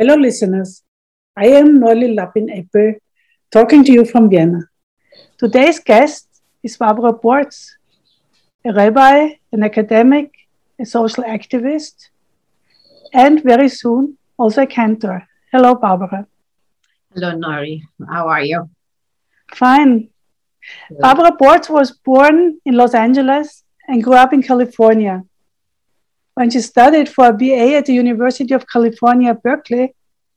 Hello, listeners. I am Noli Lapin Eppe, talking to you from Vienna. Today's guest is Barbara Borts, a rabbi, an academic, a social activist, and very soon also a cantor. Hello, Barbara. Hello, Nori. How are you? Fine. Barbara Borts was born in Los Angeles and grew up in California. When she studied for a BA at the University of California, Berkeley,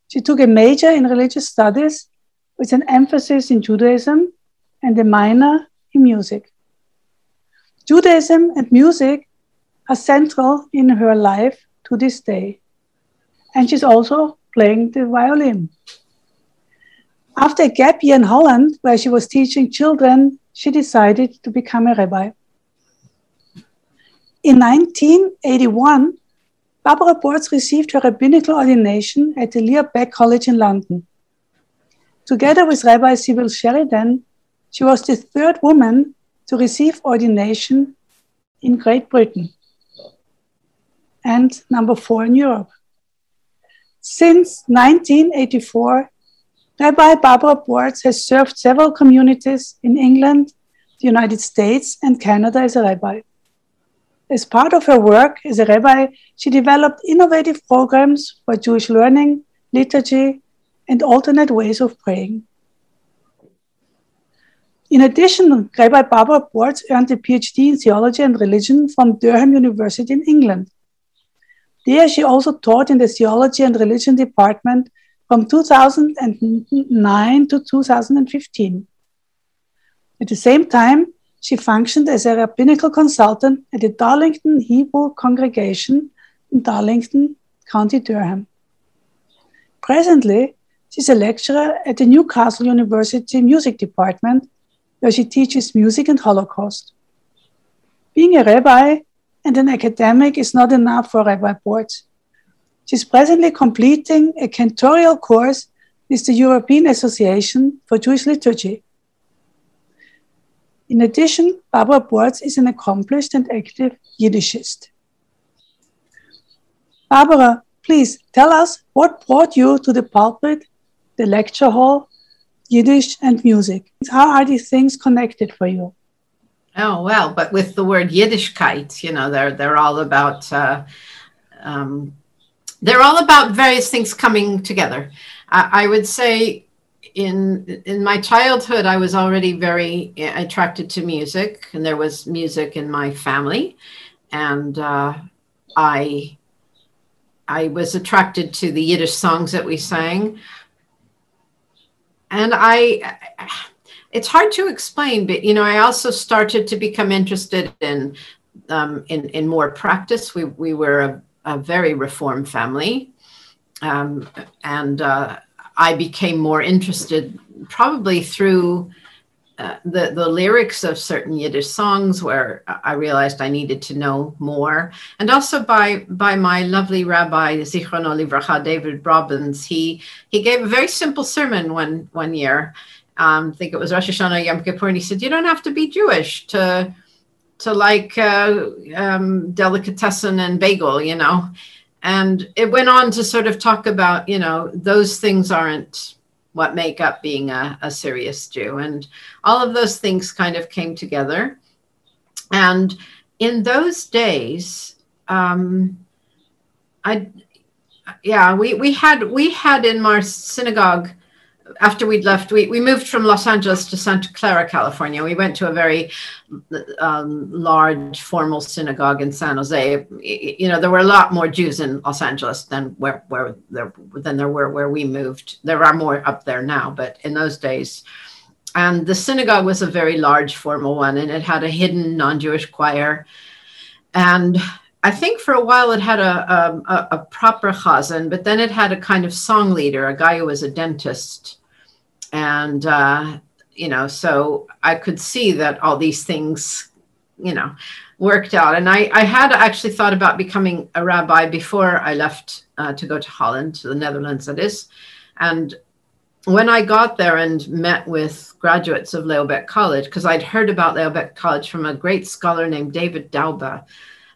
she took a major in religious studies with an emphasis in Judaism and a minor in music. Judaism and music are central in her life to this day. And she's also playing the violin. After a gap year in Holland, where she was teaching children, she decided to become a rabbi. In 1981, Barbara Borts received her rabbinical ordination at the Leo Baeck College in London. Together with Rabbi Sybil Sheridan, she was the third woman to receive ordination in Great Britain and number four in Europe. Since 1984, Rabbi Barbara Borts has served several communities in England, the United States, and Canada as a rabbi. As part of her work as a rabbi, she developed innovative programs for Jewish learning, liturgy, and alternate ways of praying. In addition, Rabbi Barbara Borts earned a PhD in theology and religion from Durham University in England. There, she also taught in the theology and religion department from 2009 to 2015. At the same time, she functioned as a rabbinical consultant at the Darlington Hebrew Congregation in Darlington, County Durham. Presently, she's a lecturer at the Newcastle University Music Department, where she teaches music and Holocaust. Being a rabbi and an academic is not enough for Rabbi Borts. She's presently completing a cantorial course with the European Association for Jewish Liturgy in addition, Barbara Borts is an accomplished and active Yiddishist. Barbara, please tell us what brought you to the pulpit, the lecture hall, Yiddish, and music. How are these things connected for you? Oh well, but with the word Yiddishkeit, you know, they're they're all about uh, um, they're all about various things coming together. I, I would say in in my childhood i was already very attracted to music and there was music in my family. And uh, i i was attracted to the yiddish songs that we sang. And i it's hard to explain but you know i also started to become interested in um, in, in more practice. We, we were a, a very reform family. Um, and uh, I became more interested probably through uh, the the lyrics of certain Yiddish songs, where I realized I needed to know more, and also by by my lovely rabbi Zichrono Livracha David Robbins. He he gave a very simple sermon one one year. Um, I think it was Rosh Hashanah Yom Kippur, and he said, "You don't have to be Jewish to." To like uh, um, delicatessen and bagel, you know, and it went on to sort of talk about you know those things aren't what make up being a, a serious jew. And all of those things kind of came together. And in those days um, i yeah we, we had we had in our synagogue after we'd left, we, we moved from Los Angeles to Santa Clara, California. We went to a very um, large formal synagogue in San Jose. You know, there were a lot more Jews in Los Angeles than where, where there than there were where we moved. There are more up there now, but in those days, and the synagogue was a very large formal one, and it had a hidden non-Jewish choir, and I think for a while it had a, a, a proper chazan, but then it had a kind of song leader, a guy who was a dentist. And, uh, you know, so I could see that all these things, you know, worked out. And I, I had actually thought about becoming a rabbi before I left uh, to go to Holland, to the Netherlands, that is. And when I got there and met with graduates of Leo College, because I'd heard about Leo College from a great scholar named David Daube,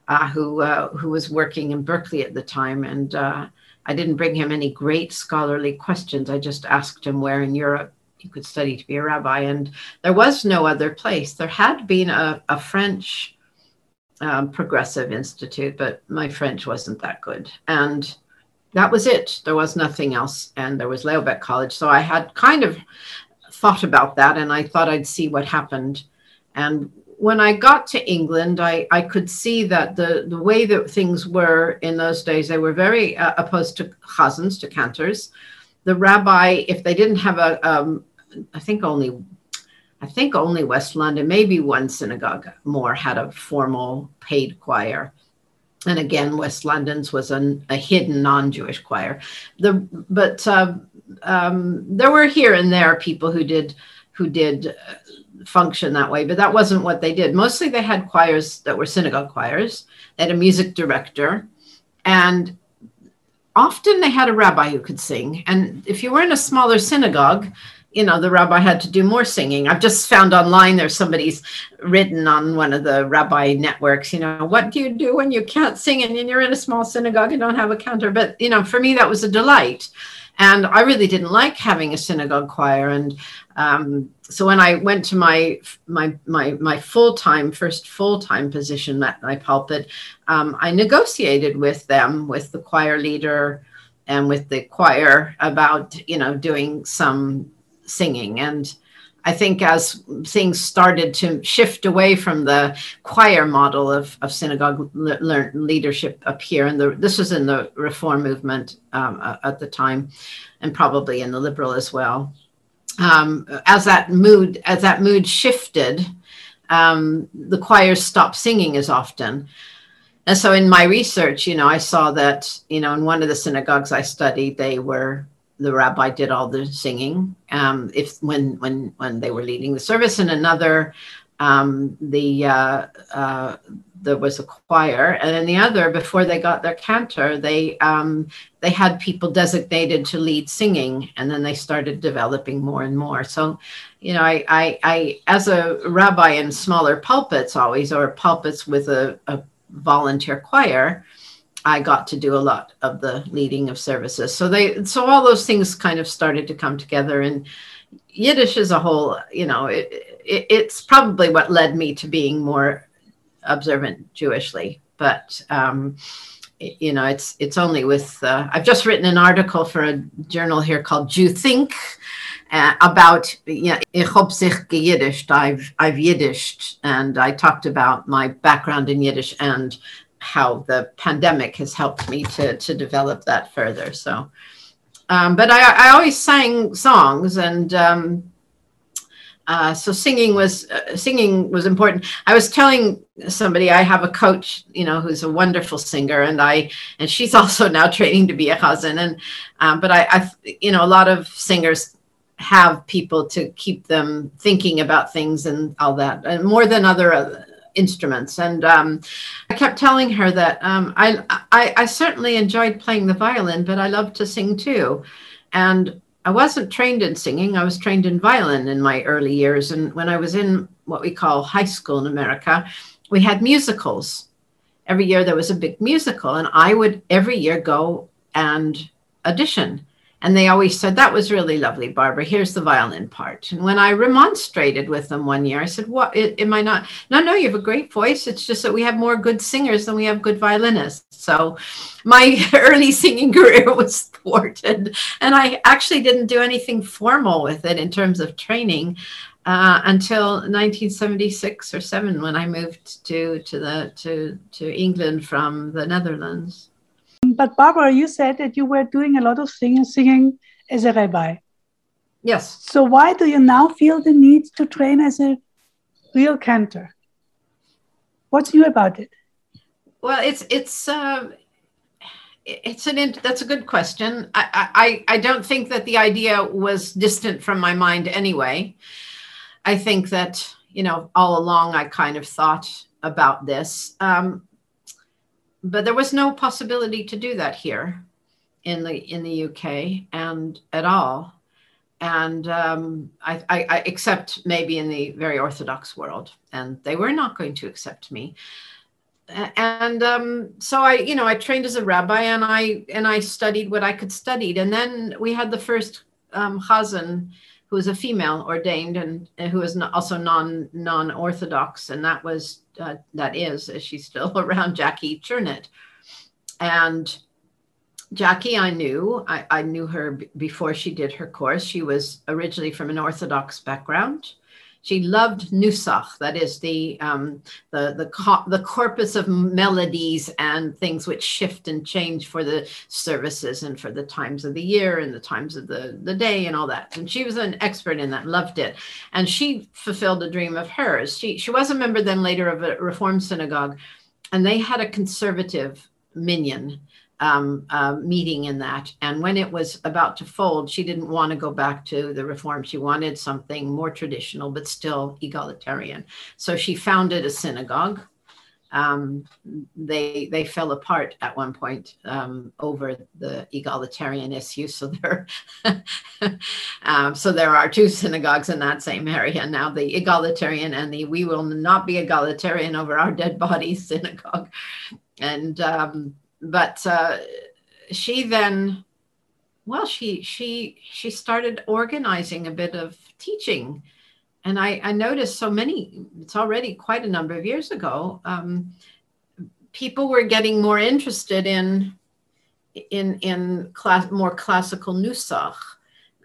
uh, who uh, who was working in Berkeley at the time, and uh, I didn't bring him any great scholarly questions. I just asked him where in Europe he could study to be a rabbi, and there was no other place. There had been a, a French um, progressive institute, but my French wasn't that good, and that was it. There was nothing else, and there was Leo College. So I had kind of thought about that, and I thought I'd see what happened. And when I got to England, I, I could see that the, the way that things were in those days, they were very uh, opposed to chazans, to cantors. The rabbi, if they didn't have a, um, I think only, I think only West London, maybe one synagogue more had a formal paid choir. And again, West London's was an, a hidden non-Jewish choir. The but uh, um, there were here and there people who did who did uh, function that way, but that wasn't what they did. Mostly they had choirs that were synagogue choirs, they had a music director, and often they had a rabbi who could sing. And if you were in a smaller synagogue, you know, the rabbi had to do more singing. I've just found online there's somebody's written on one of the rabbi networks, you know, what do you do when you can't sing and you're in a small synagogue and don't have a cantor? But, you know, for me, that was a delight. And I really didn't like having a synagogue choir. And um, so when I went to my my my my full time first full time position at my pulpit, um, I negotiated with them, with the choir leader, and with the choir about you know doing some singing and. I think as things started to shift away from the choir model of, of synagogue le- leadership up here, and the, this was in the reform movement um, at the time, and probably in the liberal as well um, as that mood as that mood shifted, um, the choirs stopped singing as often. And so in my research, you know, I saw that, you know, in one of the synagogues I studied, they were the rabbi did all the singing um, if when when when they were leading the service. In another, um, the uh, uh, there was a choir, and in the other, before they got their cantor, they um, they had people designated to lead singing, and then they started developing more and more. So, you know, I, I, I as a rabbi in smaller pulpits, always or pulpits with a, a volunteer choir, I got to do a lot of the leading of services. So they, so all those things kind of started to come together, and Yiddish as a whole, you know, it, it, it's probably what led me to being more observant Jewishly. But um, you know, it's it's only with. Uh, I've just written an article for a journal here called Jew Think. Uh, about ich hab. I've I've Yiddished, and I talked about my background in Yiddish and how the pandemic has helped me to to develop that further. So, um, but I I always sang songs, and um, uh, so singing was uh, singing was important. I was telling somebody I have a coach, you know, who's a wonderful singer, and I and she's also now training to be a chazan. And um, but I, I, you know, a lot of singers have people to keep them thinking about things and all that, and more than other instruments. And um, I kept telling her that um, I, I I certainly enjoyed playing the violin, but I love to sing too. And I wasn't trained in singing. I was trained in violin in my early years. And when I was in what we call high school in America, we had musicals. Every year there was a big musical, and I would every year go and audition. And they always said, That was really lovely, Barbara. Here's the violin part. And when I remonstrated with them one year, I said, What am I not? No, no, you have a great voice. It's just that we have more good singers than we have good violinists. So my early singing career was thwarted. And I actually didn't do anything formal with it in terms of training. Uh, until 1976 or seven, when I moved to to the to to England from the Netherlands. But Barbara, you said that you were doing a lot of singing, singing as a rabbi. Yes. So why do you now feel the need to train as a real cantor? What's new about it? Well, it's it's uh, it's an that's a good question. I, I I don't think that the idea was distant from my mind anyway. I think that you know all along I kind of thought about this. Um, but there was no possibility to do that here in the in the UK and at all. And um, I, I, I, except maybe in the very Orthodox world, and they were not going to accept me. And um, so I, you know, I trained as a rabbi, and I and I studied what I could study. And then we had the first um, chazan, who was a female ordained and, and also non non orthodox, and that was uh, that is, is she's still around, Jackie Chernett. And Jackie, I knew. I, I knew her b- before she did her course. She was originally from an Orthodox background. She loved Nusach, that is the um, the the, co- the corpus of melodies and things which shift and change for the services and for the times of the year and the times of the, the day and all that. And she was an expert in that, loved it. And she fulfilled a dream of hers. She she was a member then later of a Reform synagogue, and they had a conservative minyan um, uh, meeting in that. And when it was about to fold, she didn't want to go back to the reform. She wanted something more traditional, but still egalitarian. So she founded a synagogue. Um, they they fell apart at one point um, over the egalitarian issue. So there, um, so there are two synagogues in that same area now: the egalitarian and the "We will not be egalitarian over our dead bodies" synagogue. And um, but uh, she then well she she she started organizing a bit of teaching. And i i noticed so many it's already quite a number of years ago um, people were getting more interested in in in class more classical nusach.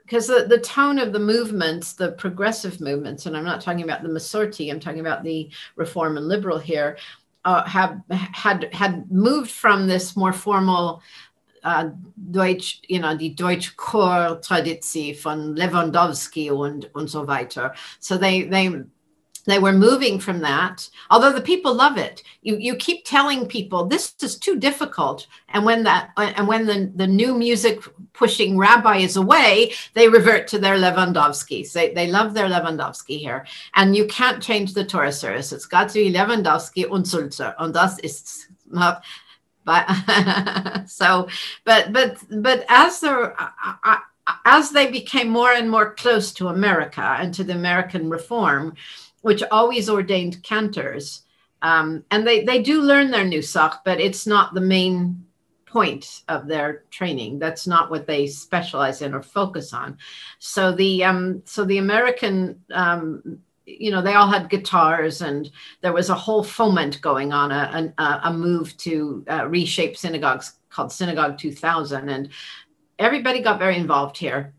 Because the, the tone of the movements the progressive movements and i'm not talking about the masorti i'm talking about the reform and liberal here uh, have had had moved from this more formal uh, Deutsch, you know, die Deutsch Chor Tradition von Lewandowski und und so weiter. So they they they were moving from that although the people love it. You you keep telling people this is too difficult. And when that uh, and when the, the new music pushing rabbi is away they revert to their lewandowski. They, they love their lewandowski here. And you can't change the torah service. It's got to be lewandowski und sulzer and das ist not but so but but but as the uh, uh, as they became more and more close to america and to the american reform which always ordained cantors. Um, and they, they do learn their nusach, but it's not the main point of their training. That's not what they specialize in or focus on. So the um, so the American um, you know they all had guitars and there was a whole foment going on a, a, a move to uh, reshape synagogues called synagogue 2000 and everybody got very involved here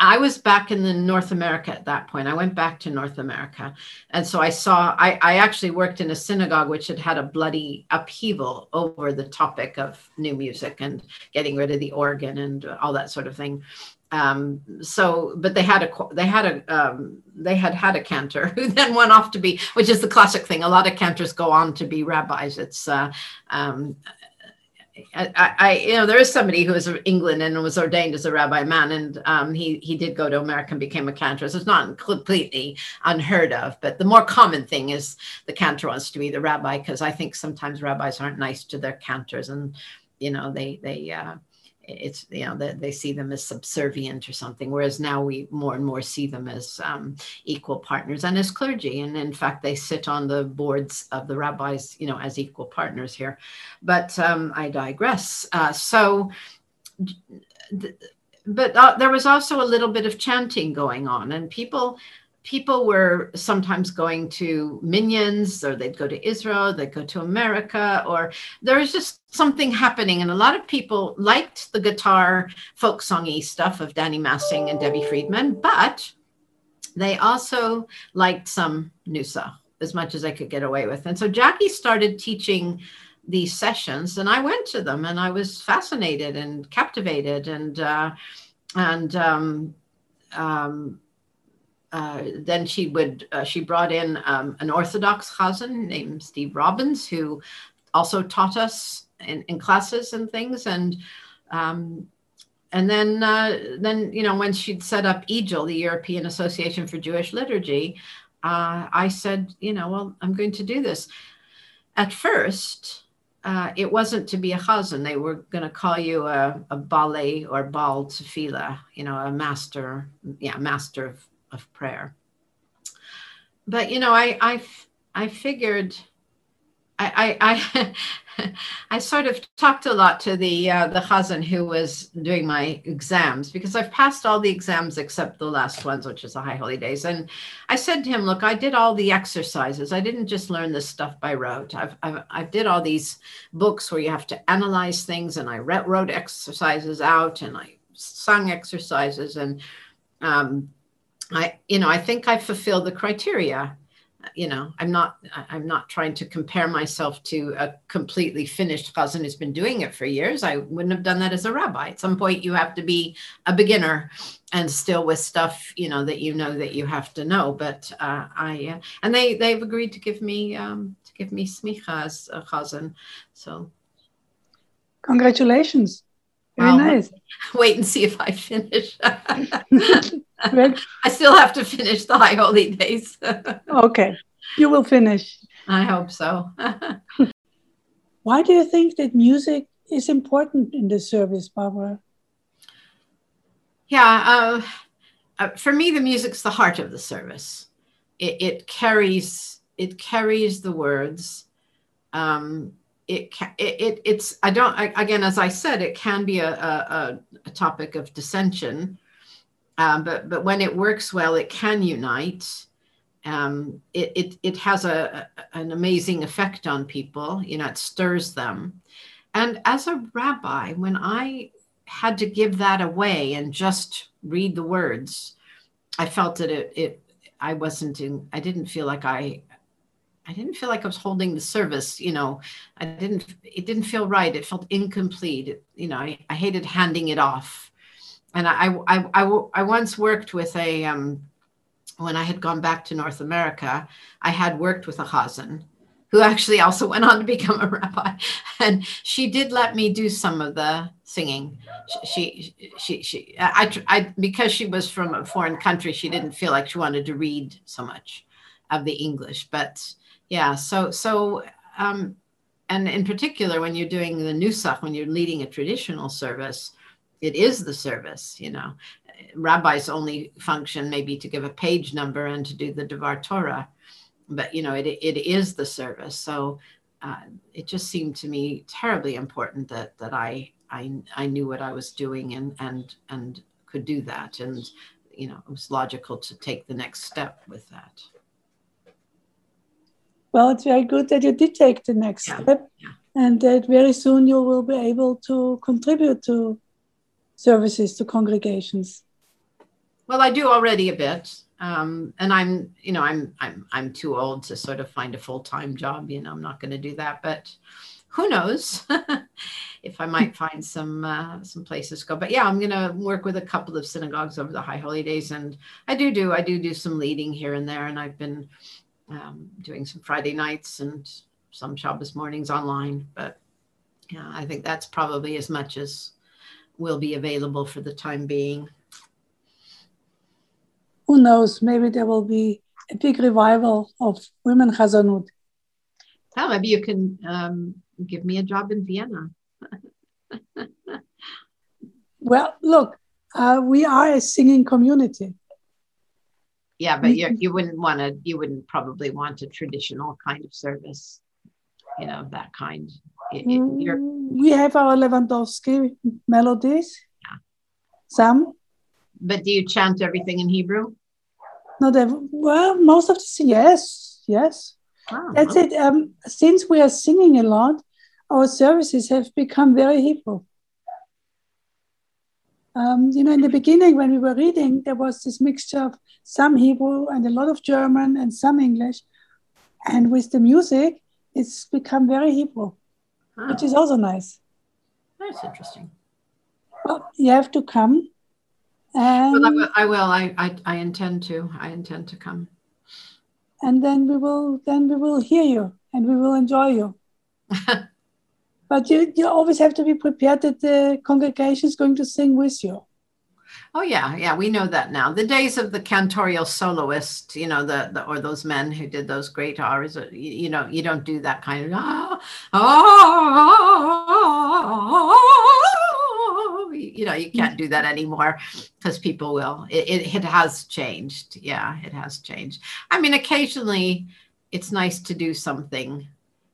I was back in the North America at that point. I went back to North America. And so I saw, I, I actually worked in a synagogue which had had a bloody upheaval over the topic of new music and getting rid of the organ and all that sort of thing. Um, so, but they had a, they had a, um, they had had a cantor who then went off to be, which is the classic thing. A lot of cantors go on to be rabbis. It's, uh, um, I, I, you know, there is somebody who is in England and was ordained as a rabbi man, and um, he he did go to America and became a cantor. So it's not completely unheard of, but the more common thing is the cantor wants to be the rabbi because I think sometimes rabbis aren't nice to their cantors, and you know they they uh, it's you know they, they see them as subservient or something whereas now we more and more see them as um, equal partners and as clergy. And in fact they sit on the boards of the rabbis you know as equal partners here. But um, i digress. Uh, so th- but uh, there was also a little bit of chanting going on, and people people were sometimes going to minyans or they'd go to israel they'd go to america or there was just something happening. And a lot of people liked the guitar folk songy stuff of danny Maseng and debbie friedman but they also liked some nusa as much as i could get away with. And so jackie started teaching these sessions and i went to them and i was fascinated and captivated and uh, and um, um, uh, then she would uh, she brought in um, an Orthodox chazan named Steve Robbins who also taught us in, in classes and things and um, and then uh, then you know when she'd set up EJIL, the European Association for Jewish Liturgy, uh, I said you know well I'm going to do this. At first, uh, it wasn't to be a chazan. They were going to call you a, a ballet or bal tefillah, you know, a master, yeah, master of of prayer. But you know, I I I figured I I I, sort of talked a lot to the uh, the chazan who was doing my exams because I've passed all the exams except the last ones, which is the High Holy Days. And I said to him, "Look, I did all the exercises. I didn't just learn this stuff by rote. I've I've I did all these books where you have to analyze things, and I wrote exercises out, and I sung exercises, and um, I, you know, I think I fulfill the criteria. You know, I'm not, I'm not trying to compare myself to a completely finished chazan who's been doing it for years. I wouldn't have done that as a rabbi. At some point, you have to be a beginner and still with stuff, you know, that you know that you have to know. But uh, I, uh, and they, they've agreed to give me, um, to give me smicha as a chazan. So, congratulations. Very nice. Wait and see if I finish. I still have to finish the high holy days. okay, you will finish. I hope so. Why do you think that music is important in the service, Barbara? Yeah, uh, uh, for me, the music's the heart of the service. It, it carries it carries the words. Um, it, it, it it's I don't I, again as I said it can be a, a, a topic of dissension um, but but when it works well, it can unite. Um, it, it it has a, a, an amazing effect on people. You know, it stirs them. And as a rabbi, when I had to give that away and just read the words, I felt that it it I wasn't in. I didn't feel like I I didn't feel like I was holding the service, you know. I didn't it didn't feel right. It felt incomplete. It, you know, I, I hated handing it off and I, I, I, I once worked with a, um, when I had gone back to North America, I had worked with a Chazan who actually also went on to become a rabbi. And she did let me do some of the singing. She, she, she, she I, I, because she was from a foreign country, she didn't feel like she wanted to read so much of the English. But yeah, so, so, um, and in particular, when you're doing the Nusach, when you're leading a traditional service, it is the service you know. Rabbis only function maybe to give a page number and to do the devar torah but you know it, it is the service. So uh, it just seemed to me terribly important that that I, I i knew what i was doing and and and could do that. And you know it was logical to take the next step with that. Well it's very good that you did take the next yeah. step. Yeah. and that very soon you will be able to contribute to services to congregations? Well, I do already a bit. Um, and I'm, you know, I'm, I'm, I'm too old to sort of find a full-time job. You know, I'm not going to do that, but who knows if I might find some, uh, some places to go. But yeah, I'm going to work with a couple of synagogues over the high holy days. And I do do, I do do some leading here and there. And I've been um, doing some Friday nights and some Shabbos mornings online. But yeah, I think that's probably as much as will be available for the time being. Who knows? Maybe there will be a big revival of women Chazanut. Oh, maybe you can um, give me a job in Vienna. well, look, uh, we are a singing community. Yeah, but you you wouldn't want to. You wouldn't probably want a traditional kind of service, you know, that kind. We have our Lewandowski melodies. Yeah. Some. But do you chant everything in Hebrew? No, they, well, most of the yes, yes. Oh, That's it. Um, since we are singing a lot, our services have become very Hebrew. Um, you know, in the beginning, when we were reading, there was this mixture of some Hebrew and a lot of German and some English. And with the music, it's become very Hebrew, which is also nice. That's interesting. Well, you have to come. And well, I will. I, will. I, I, I intend to. I intend to come. And then we will. Then we will hear you, and we will enjoy you. But you, you always have to be prepared that the congregation is going to sing with you. Oh yeah, yeah, we know that now. The days of the cantorial soloist, you know, the, the or those men who did those great arias, uh, you, you know, you don't do that kind of oh, you know, you can't do that anymore because people will. It, it, it has changed. Yeah, it has changed. I mean, occasionally it's nice to do something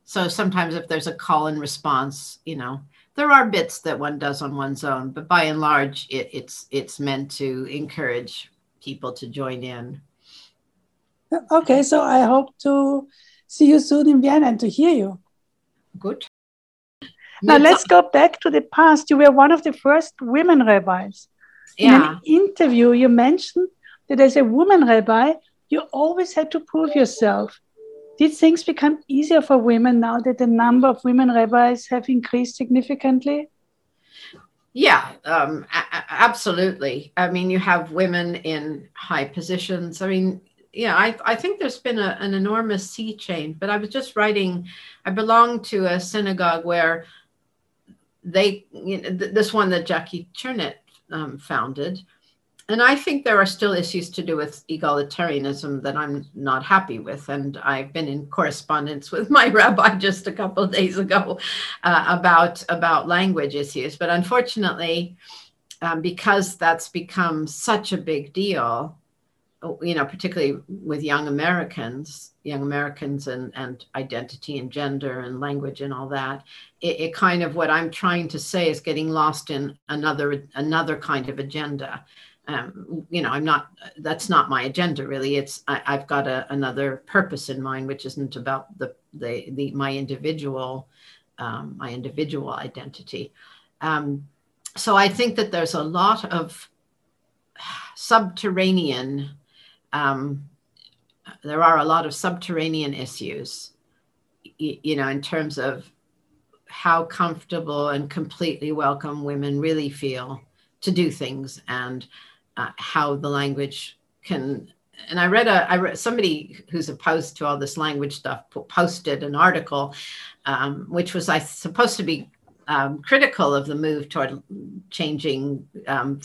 so sometimes if there's a call and response, you know, there are bits that one does on one's own, but by and large, it, it's it's meant to encourage people to join in. Okay, so I hope to see you soon in Vienna and to hear you. Good. Now let's go back to the past. You were one of the first women rabbis. Yeah. In an interview, you mentioned that as a woman rabbi, you always had to prove yourself. Did things become easier for women now that the number of women rabbis have increased significantly? Yeah, um, absolutely. I mean, you have women in high positions. I mean, yeah, I, I think there's been a, an enormous sea change. But I was just writing, I belong to a synagogue where they, you know, th- this one that Jackie Chernett um, founded, and I think there are still issues to do with egalitarianism that I'm not happy with. And I've been in correspondence with my rabbi just a couple days ago uh, about about language issues. But unfortunately, um, because that's become such a big deal, you know, particularly with young Americans, young Americans and, and identity and gender and language and all that, it, it kind of what I'm trying to say is getting lost in another another kind of agenda um, you know, I'm not, that's not my agenda really. It's, I, have got a, another purpose in mind, which isn't about the, the, the my individual, um, my individual identity. Um, so I think that there's a lot of subterranean, um, there are a lot of subterranean issues, you, you know, in terms of how comfortable and completely welcome women really feel to do things and uh, how the language can and I read a I read somebody who's opposed to all this language stuff posted an article, um, which was I supposed to be um, critical of the move toward changing um,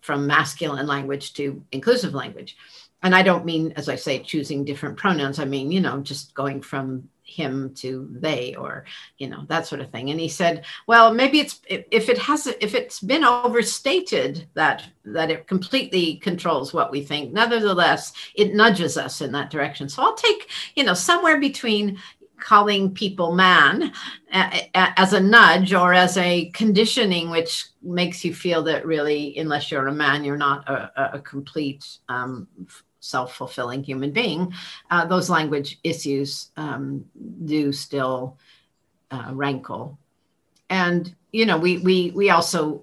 from masculine language to inclusive language, and I don't mean as I say choosing different pronouns. I mean you know just going from him to they or you know that sort of thing. And he said well maybe it's if it has if it's been overstated that that it completely controls what we think nevertheless it nudges us in that direction. So i'll take you know somewhere between calling people man as a nudge or as a conditioning which makes you feel that really unless you're a man you're not a, a complete um, self-fulfilling human being, uh, those language issues um, do still uh, rankle. And you know, we we we also,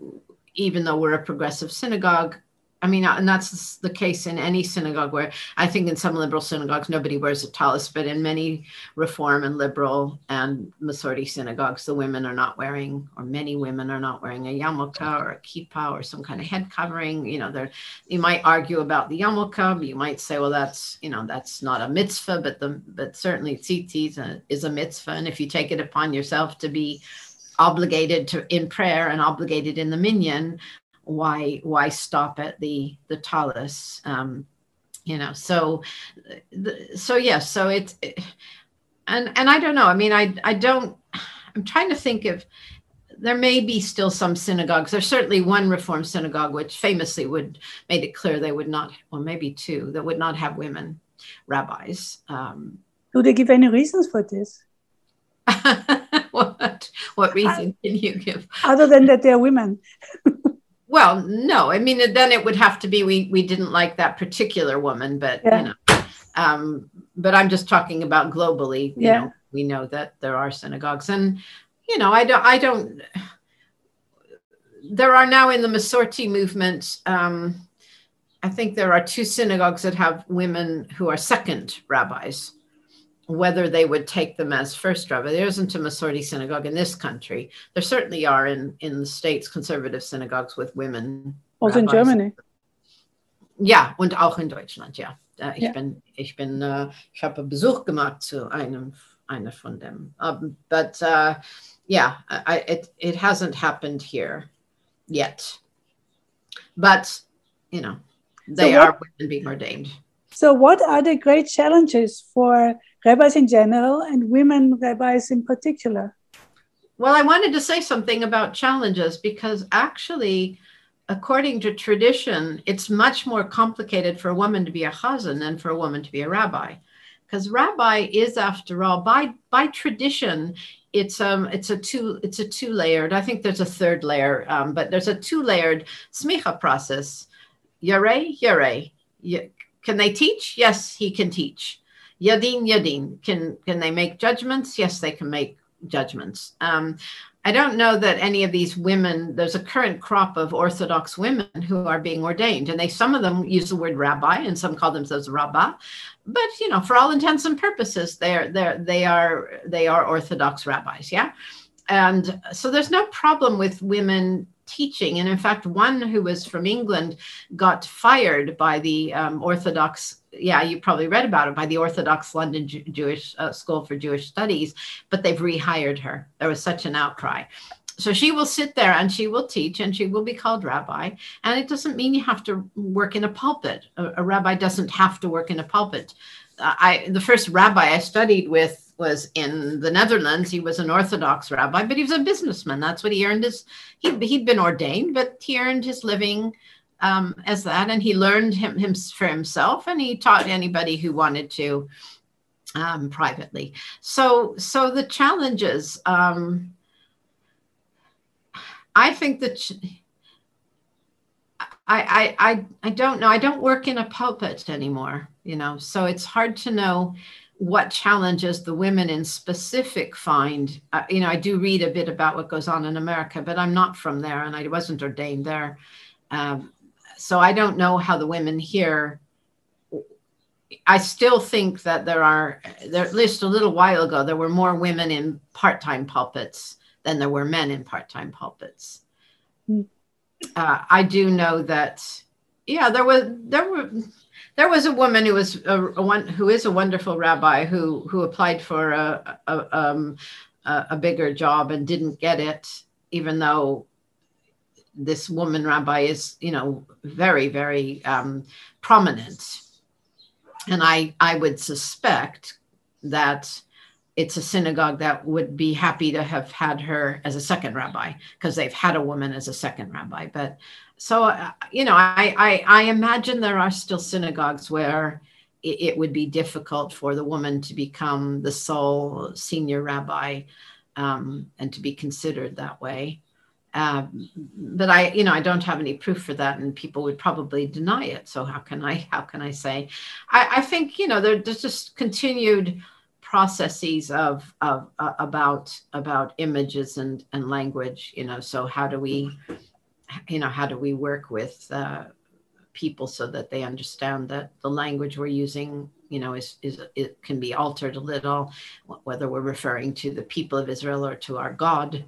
even though we're a progressive synagogue, I mean, uh, and that's the case in any synagogue where I think in some liberal synagogues nobody wears a tallis, but in many reform and liberal and Masorti synagogues, the women are not wearing, or many women are not wearing a yarmulke or a kippah or some kind of head covering. You know, there you might argue about the yarmulke, you might say, well, that's you know that's not a mitzvah, but the but certainly tzitzit is a mitzvah, and if you take it upon yourself to be obligated to in prayer and obligated in the minyan why why stop at the the tallis um, you know so the, so yes yeah, so it's it, and and i don't know i mean i i don't i'm trying to think of there may be still some synagogues. There's certainly one reform synagogue which famously would made it clear they would not or maybe two that would not have women rabbis um, do they give any reasons for this? What what reason can you give? Other than that they're women Well, no, I mean, then it would have to be we we didn't like that particular woman, but yeah. you know, um, but I'm just talking about globally. You yeah. know, we know that there are synagogues, and you know, I don't, I don't. There are now in the Masorti movement. Um, I think there are two synagogues that have women who are second rabbis whether they would take them as first rabbi. There isn't a Masorti synagogue in this country. There certainly are in, in the States conservative synagogues with women. Also in Germany. Ja, und auch in Deutschland, ja. Ich, ja. bin, ich bin, uh, ich habe Besuch gemacht zu einem, einer von dem. Um, but uh, yeah, I, it, it hasn't happened here yet. But, you know, they so what, are women being ordained. So, what are the great challenges for rabbis in general and women rabbis in particular? Well, I wanted to say something about challenges because actually, according to tradition, it's much more complicated for a woman to be a chazan than for a woman to be a rabbi. Because rabbi is, after all, by by tradition, it's um it's a two it's a two layered. I think there's a third layer, um, but there's a two layered smicha process. Yoreh, yoreh. Can they teach? Yes, he can teach. Yadin Yadin. Can can they make judgments? Yes, they can make judgments. Um, I don't know that any of these women. There's a current crop of Orthodox women who are being ordained, and they some of them use the word rabbi, and some call themselves rabbah. But you know, for all intents and purposes, they're they're they are they are Orthodox rabbis. Yeah, and so there's no problem with women teaching. And in fact, one who was from England got fired by the um, Orthodox yeah, you probably read about it by the Orthodox London Jew- Jewish uh, School for Jewish Studies, but they've rehired her. There was such an outcry. So she will sit there and she will teach and she will be called rabbi. And it doesn't mean you have to work in a pulpit. A, a rabbi doesn't have to work in a pulpit. Uh, I the first rabbi I studied with was in the Netherlands. He was an Orthodox rabbi, but he was a businessman. That's what he earned his. He, he'd been ordained, but he earned his living um, as that, and he learned him, him for himself, and he taught anybody who wanted to um, privately. So, so the challenges. Um, I think that. I, I, I, I don't know. I don't work in a pulpit anymore, you know, so it's hard to know what challenges the women in specific find. Uh, you know, I do read a bit about what goes on in America, but I'm not from there and I wasn't ordained there. Um, so I don't know how the women here. I still think that there are, there, at least a little while ago, there were more women in part time pulpits than there were men in part time pulpits. Hmm. Uh, I do know that, yeah, there was, there were, there was a woman who was a, a one who is a wonderful rabbi who who applied for a a, um, a, bigger job and didn't get it, even though this woman rabbi is, you know, very, very um, prominent. And I, I would suspect that it's a synagogue that would be happy to have had her as a second rabbi because they've had a woman as a second rabbi. But so, uh, you know, I, I, I, imagine there are still synagogues where it, it, would be difficult for the woman to become the sole senior rabbi um, and to be considered that way. Um, but I, you know, I don't have any proof for that, and people would probably deny it. So how can I? How can I say? I, I think you know there, there's just continued processes of of uh, about about images and and language. You know, so how do we, you know, how do we work with uh, people so that they understand that the language we're using you know is is it can be altered a little whether we're referring to the people of israel or to our god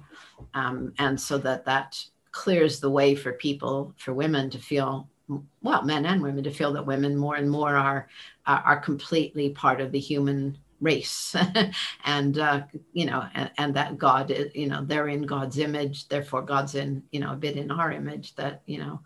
um, and so that that clears the way for people for women to feel well men and women to feel that women more and more are are completely part of the human race and uh, you know and, and, that god you know they're in god's image therefore god's in you know a bit in our image that you know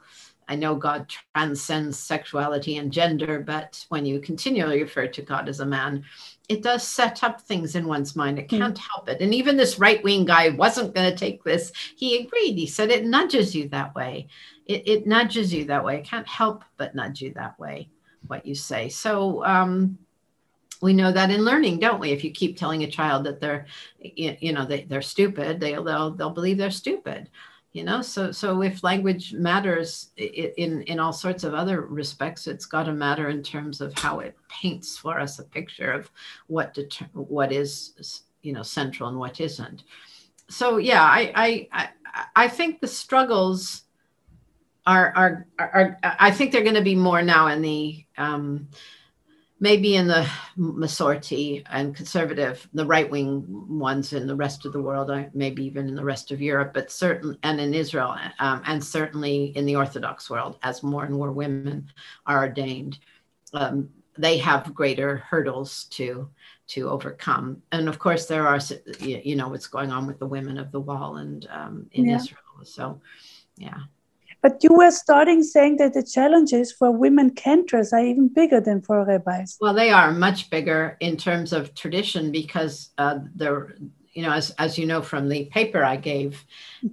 I know God transcends sexuality and gender, but when you continually refer to God as a man, it does set up things in one's mind. It hmm. can't mm. help it. And even this right wing guy wasn't going to take this. He agreed. He said it nudges you that way. It, it, nudges you that way. It can't help but nudge you that way, what you say. So, um, we know that in learning, don't we? If you keep telling a child that they're, you know, they, they're stupid, they'll, they'll, they'll believe they're stupid you know so so if language matters in in all sorts of other respects it's got to matter in terms of how it paints for us a picture of what deter- what is you know central and what isn't so yeah i i i, think the struggles are, are are, i think they're going to be more now in the um maybe in the Masorti and conservative, the right wing ones in the rest of the world, maybe even in the rest of Europe, but certainly, and in Israel, um, and certainly in the Orthodox world, as more and more women are ordained, um, they have greater hurdles to to overcome. And of course, there are, you know, what's going on with the women of the wall and um, in yeah. Israel. So, yeah. But you were starting saying that the challenges for women cantors are even bigger than for rabbis. Well, they are much bigger in terms of tradition because uh, they're, you know, as, as you know from the paper I gave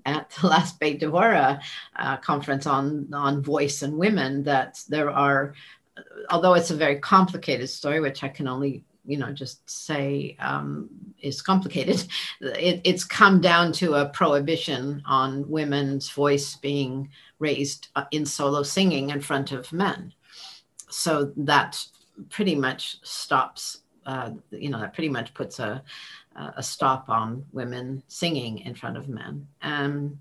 at the last Beit Devora uh, conference on, on voice and women, that there are, although it's a very complicated story, which I can only you know just say um, is complicated it, it's come down to a prohibition on women's voice being raised uh, in solo singing in front of men. So that pretty much stops, uh, you know, that pretty much puts a, a stop on women singing in front of men. Um,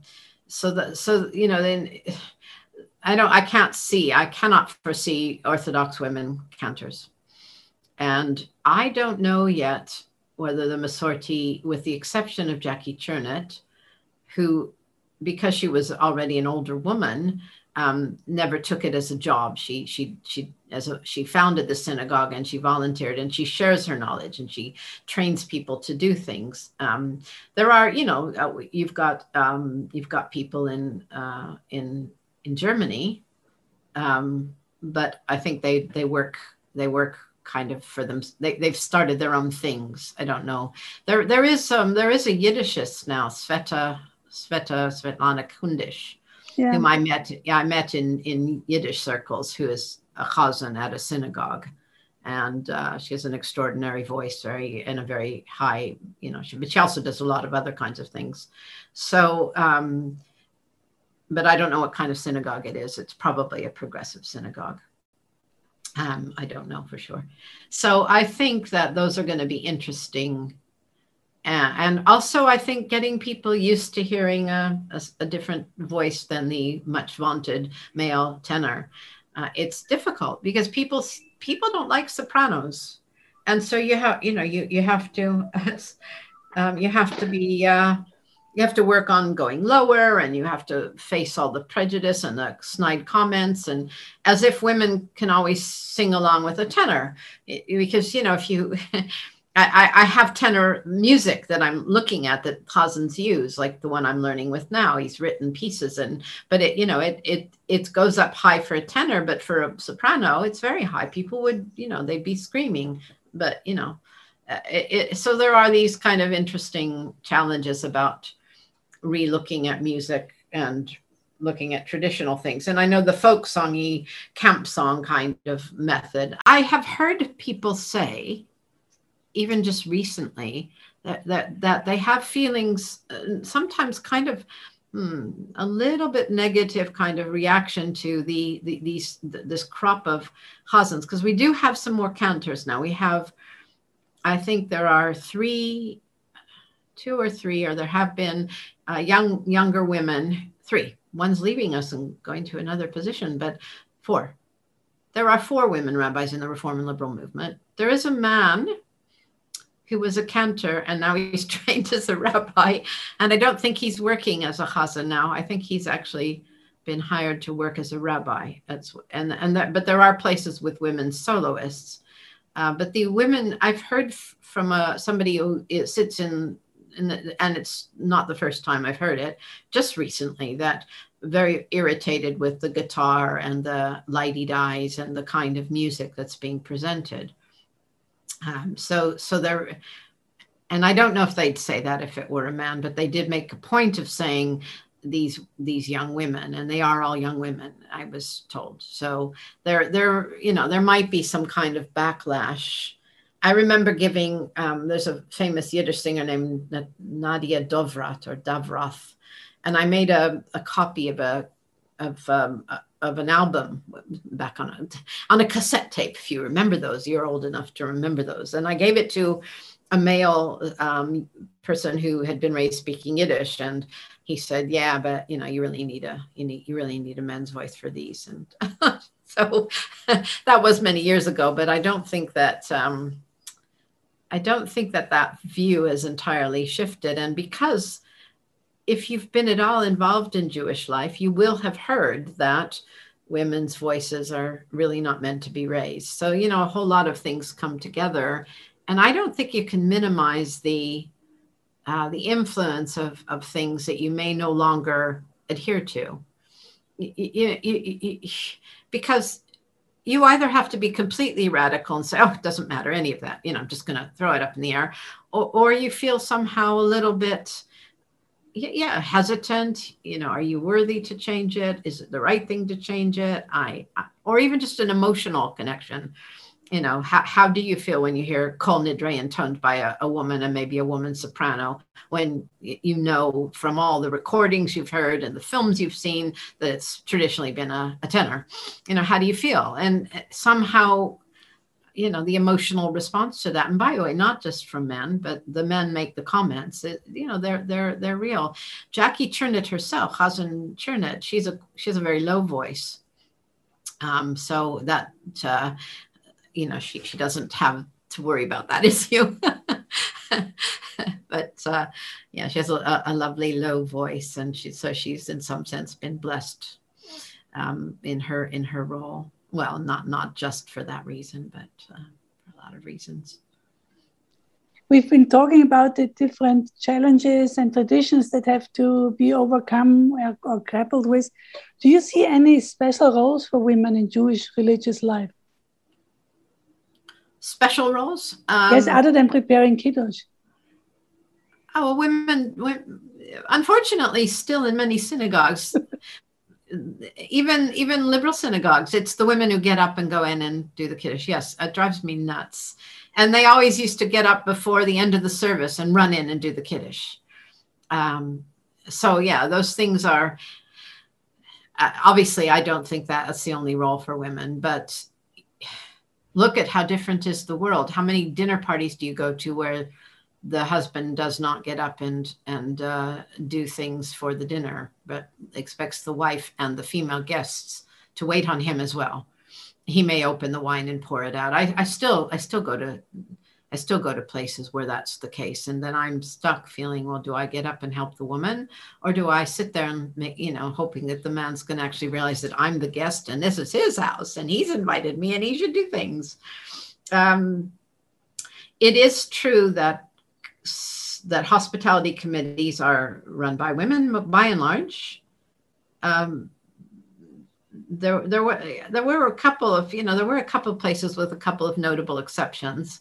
so that, so, you know, then I don't, I can't see, I cannot foresee Orthodox women cantors. And I don't know yet whether the Masorti, with the exception of Jackie Chernett, who because she was already an older woman, um, never took it as a job. She she she as a, she founded the synagogue and she volunteered and she shares her knowledge and she trains people to do things. Um, there are you know uh, you've got um, you've got people in uh, in in Germany, um, but I think they they work they work kind of for them they, they've started their own things i don't know there there is some there is a yiddishist now sveta Sveta Svetlana Kundish, yeah. whom I met. Yeah, I met in in Yiddish circles, who is a chazan at a synagogue, and uh, she has an extraordinary voice, very in a very high, you know. She, but she also does a lot of other kinds of things. So, um, but I don't know what kind of synagogue it is. It's probably a progressive synagogue. Um, I don't know for sure. So I think that those are going to be interesting and also i think getting people used to hearing a, a, a different voice than the much vaunted male tenor uh, it's difficult because people people don't like sopranos and so you have you know you you have to um, you have to be uh, you have to work on going lower and you have to face all the prejudice and the snide comments and as if women can always sing along with a tenor because you know if you I, I, have tenor music that I'm looking at that chazans use, like the one I'm learning with now. He's written pieces, and but it, you know, it it it goes up high for a tenor, but for a soprano, it's very high. People would, you know, they'd be screaming, but you know, uh, it, it, so there are these kind of interesting challenges about re-looking at music and looking at traditional things. And I know the folk songy camp song kind of method. I have heard people say even just recently that that that they have feelings uh, sometimes kind of hmm, a little bit negative kind of reaction to the, the these this crop of chazans because we do have some more cantors now we have i think there are three two or three or there have been uh, young younger women three one's leaving us and going to another position but four there are four women rabbis in the reform and liberal movement there is a man who was a cantor and now he's trained as a rabbi. And I don't think he's working as a chazan now. I think he's actually been hired to work as a rabbi. That's and and that, but there are places with women soloists. Uh, but the women I've heard f- from a, uh, somebody who sits in, the, and it's not the first time I've heard it, just recently that very irritated with the guitar and the lighty dies and the kind of music that's being presented. Um, so, so there, and I don't know if they'd say that if it were a man, but they did make a point of saying these these young women, and they are all young women. I was told. So there, there, you know, there might be some kind of backlash. I remember giving. Um, there's a famous Yiddish singer named Nadia Dovrat or Davroth, and I made a, a copy of a of um, of an album back on a on a cassette tape. If you remember those, you're old enough to remember those. And I gave it to a male um, person who had been raised speaking Yiddish, and he said, "Yeah, but you know, you really need a you need you really need a men's voice for these." And so that was many years ago, but I don't think that um, I don't think that that view has entirely shifted. And because if you've been at all involved in Jewish life, you will have heard that women's voices are really not meant to be raised. So, you know, a whole lot of things come together. And I don't think you can minimize the uh, the influence of, of things that you may no longer adhere to. You, you, because you either have to be completely radical and say, oh, it doesn't matter any of that, you know, I'm just going to throw it up in the air, or, or you feel somehow a little bit, yeah, hesitant, you know, are you worthy to change it? Is it the right thing to change it? I, or even just an emotional connection you know, how, how do you feel when you hear Kol Nidre intoned by a, a woman and maybe a woman soprano when you know from all the recordings you've heard and the films you've seen that it's traditionally been a, a tenor? You know, how do you feel? And uh, somehow, you know, the emotional response to that. And by the way, not just from men, but the men make the comments. It, you know, they're they're they're real. Jackie Chernett herself, Chazan Chernett, she's a she's a very low voice. Um, so that uh, you know she she doesn't have to worry about that issue. but uh, yeah, she has a, a, lovely low voice, and she so she's in some sense been blessed um, in her in her role. Well, not not just for that reason, but uh, for a lot of reasons. We've been talking about the different challenges and traditions that have to be overcome or, or grappled with. Do you see any special roles for women in Jewish religious life? Special roles? Um, yes, other than preparing kiddush. Oh, women, women, unfortunately, still in many synagogues, even even liberal synagogues, it's the women who get up and go in and do the kiddush. Yes, it drives me nuts. And they always used to get up before the end of the service and run in and do the kiddush. Um, so yeah, those things are. Uh, obviously, I don't think that that's the only role for women, but look at how different is the world. How many dinner parties do you go to where the husband does not get up and and uh, do things for the dinner, but expects the wife and the female guests to wait on him as well. He may open the wine and pour it out. I, I still I still go to I still go to places where that's the case. And then I'm stuck feeling, well, do I get up and help the woman? Or do I sit there and make, you know, hoping that the man's going to actually realize that I'm the guest and this is his house and he's invited me and he should do things. Um, it is true that that hospitality committees are run by women by and large. Um, there, there were there were a couple of you know there were a couple of places with a couple of notable exceptions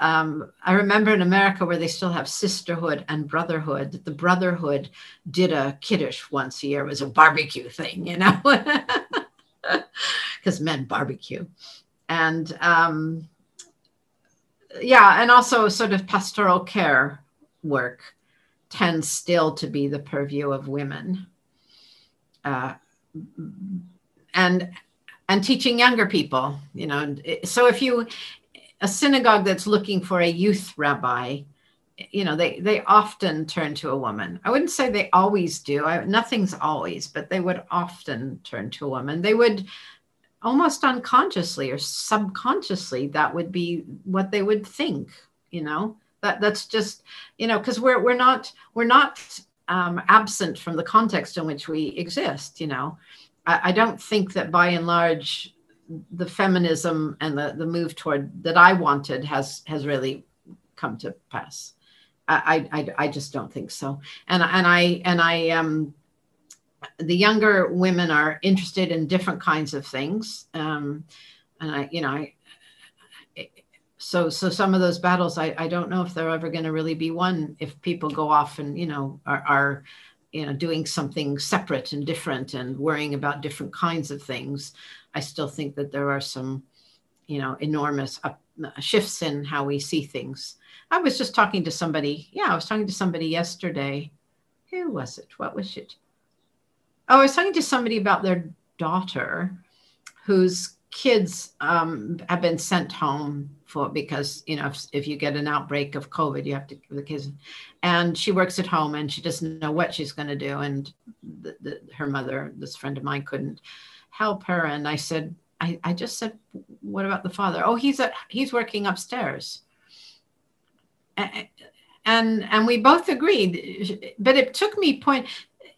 um, I remember in America where they still have sisterhood and brotherhood. The brotherhood did a kiddush once a year. It was a barbecue thing, you know, because men barbecue. And um, yeah, and also sort of pastoral care work tends still to be the purview of women. Uh, and and teaching younger people you know so if you a synagogue that's looking for a youth rabbi, you know, they they often turn to a woman. I wouldn't say they always do. I, nothing's always, but they would often turn to a woman. They would almost unconsciously or subconsciously that would be what they would think. You know, that that's just you know because we're we're not we're not um, absent from the context in which we exist. You know, I, I don't think that by and large the feminism and the, the move toward that I wanted has has really come to pass. I, I, I just don't think so. And and I and I um the younger women are interested in different kinds of things. Um, and I, you know, I, so so some of those battles I, I don't know if they're ever going to really be won if people go off and you know are, are you know doing something separate and different and worrying about different kinds of things I still think that there are some, you know, enormous up, shifts in how we see things. I was just talking to somebody. Yeah, I was talking to somebody yesterday who was it? What was it? Oh, I was talking to somebody about their daughter whose kids um, have been sent home for because you know if, if you get an outbreak of covid you have to the kids and she works at home and she doesn't know what she's going to do and the, the, her mother this friend of mine couldn't help her. And i said I, I just said what about the father? Oh he's at he's working upstairs. And and we both agreed but it took me point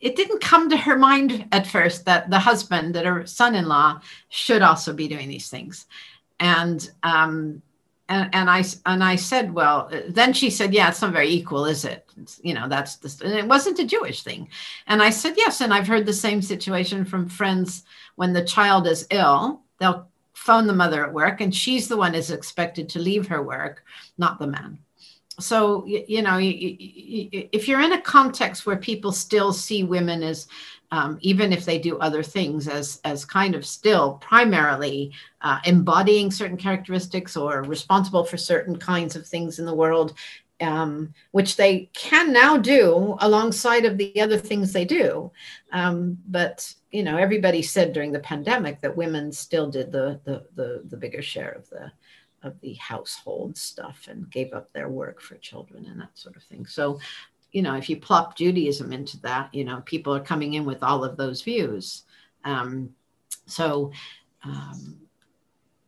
it didn't come to her mind at first that the husband, that her son-in-law, should also be doing these things, and um, and, and I and I said, well, then she said, yeah, it's not very equal, is it? It's, you know, that's the, and it wasn't a Jewish thing, and I said yes, and I've heard the same situation from friends when the child is ill, they'll phone the mother at work, and she's the one is expected to leave her work, not the man so you, you know if you're in a context where people still see women as um, even if they do other things as as kind of still primarily uh, embodying certain characteristics or responsible for certain kinds of things in the world um, which they can now do alongside of the other things they do um, but you know everybody said during the pandemic that women still did the the the, the bigger share of the of the household stuff and gave up their work for children and that sort of thing. So, you know, if you plop Judaism into that, you know, people are coming in with all of those views. Um, so, um,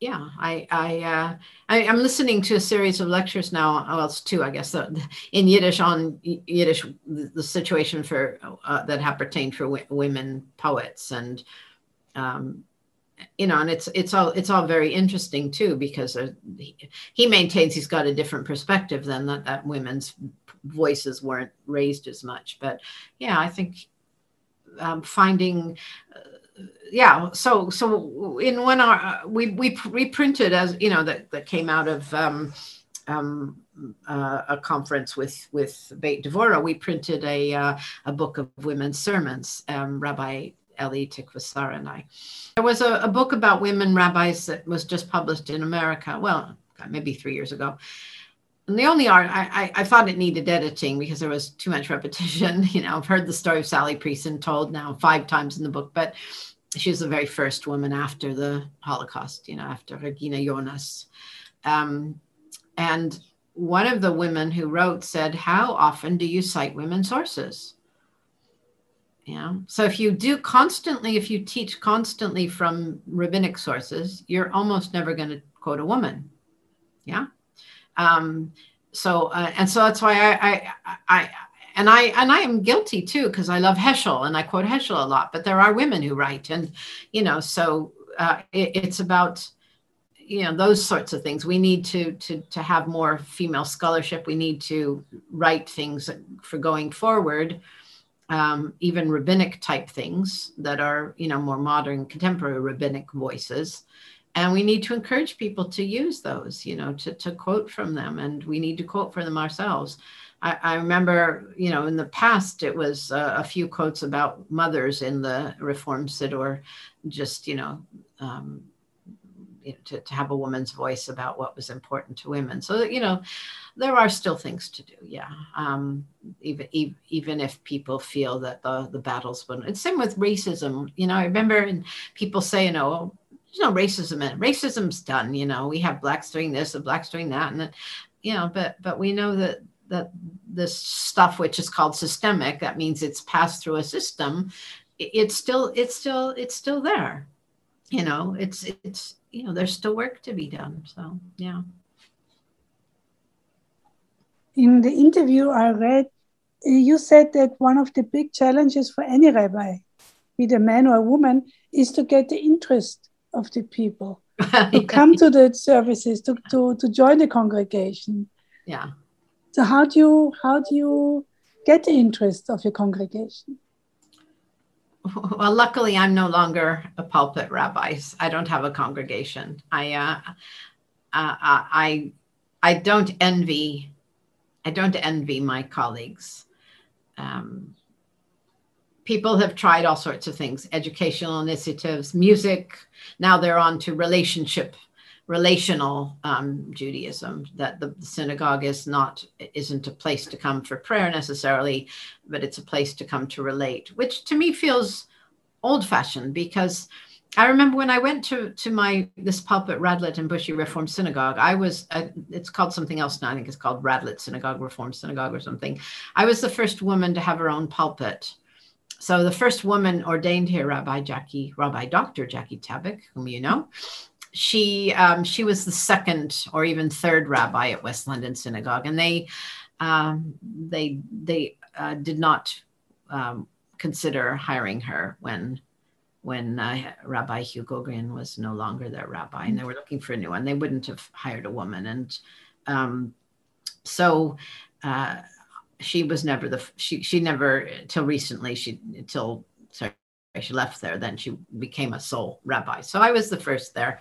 yeah, I I, uh, I am listening to a series of lectures now. Well, it's two, I guess, uh, in Yiddish on Yiddish, the situation for uh, that have pertained for women poets and um, you know, and it's it's all it's all very interesting too because he maintains he's got a different perspective than that, that women's voices weren't raised as much. But yeah, I think um, finding. Uh, yeah so so in our uh, we we reprinted as you know that that came out of um, um, uh, a conference with with Beit Devora, we printed a uh, a book of women's sermons. Um, Rabbi And I. There was a, a, book about women rabbis that was just published in America. Well, maybe three years ago. And the only art, I, I, I, thought it needed editing because there was too much repetition. You know, I've heard the story of Sally Priesand told now five times in the book, but she was the very first woman after the Holocaust, you know, after Regina Jonas. Um, and one of the women who wrote said, How often do you cite women's sources? Yeah. So if you do constantly, if you teach constantly from rabbinic sources, you're almost never going to quote a woman. Yeah. Um, so uh, and so that's why I, I, I and I and I am guilty too because I love Heschel and I quote Heschel a lot. But there are women who write, and you know, so uh, it, it's about you know those sorts of things we need to to to have more female scholarship we need to write things for going forward um, even rabbinic type things that are you know more modern contemporary rabbinic voices. And we need to encourage people to use those you know to, to quote from them. And we need to quote for them ourselves. I, I remember you know in the past it was uh, a few quotes about mothers in the reform siddur just you know um, to, to have a woman's voice about what was important to women so you know there are still things to do. Yeah. Um, even, even if people feel that the, the battle's won. It's same with racism. You know, I remember and people say, you know, there's no racism in it. Racism's done. You know, we have blacks doing this and blacks doing that. And, then, you know, but, but we know that, that this stuff, which is called systemic, that means it's passed through a system. It's still, it's still, it's still there. You know, it's, it's, you know, there's still work to be done. So, yeah in the interview I read, you said that one of the big challenges for any rabbi, be it a man or a woman, is to get the interest of the people to come to the services, to, to, to join the congregation. Yeah. So how do you how do you get the interest of your congregation? Well, luckily, I'm no longer a pulpit rabbi. I don't have a congregation. I uh, uh, I I don't envy I don't envy my colleagues. Um, people have tried all sorts of things educational initiatives, music. Now they're on to relationship relational um, Judaism. That the, synagogue is not isn't a place to come for prayer necessarily, but it's a place to come to relate, which to me feels old-fashioned because I remember when I went to to my this pulpit Radlett and Bushey Reform Synagogue. I was uh, it's called something else now. I think it's called Radlett Synagogue Reform Synagogue or something. I was the first woman to have her own pulpit. So the first woman ordained here, Rabbi Jackie, Rabbi Dr. Jackie Tabick, whom you know, she um, she was the second or even third rabbi at West London Synagogue, and they um, they they uh, did not um, consider hiring her when when uh, Rabbi Hugo Gryn was no longer their rabbi and they were looking for a new one. They wouldn't have hired a woman. And um, so uh, she was never the, she, she never, till recently, she, till, she left there, then she became a sole rabbi. So I was the first there.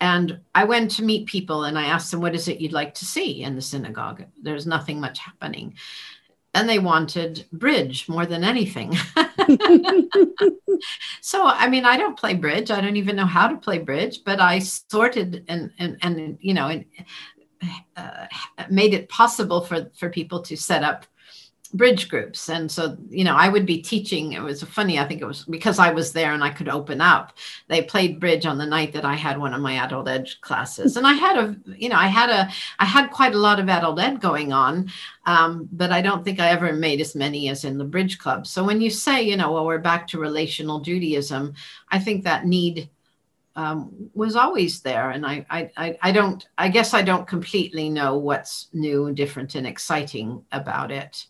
And I went to meet people and I asked them, what is it you'd like to see in the synagogue? There's nothing much happening and they wanted bridge more than anything. so I mean, I don't play bridge. I don't even know how to play bridge, but I sorted and and and you know, and uh, made it possible for for people to set up bridge groups. And so you know i would be teaching it was funny i think it was because i was there and i could open up they played bridge on the night that i had one of my adult ed classes. And i had a you know i had a i had quite a lot of adult ed going on um, but i don't think i ever made as many as in the bridge club. So when you say you know well we're back to relational judaism i think that need um, was always there. And I, I, I don't, I guess I don't completely know what's new, and different, and exciting about it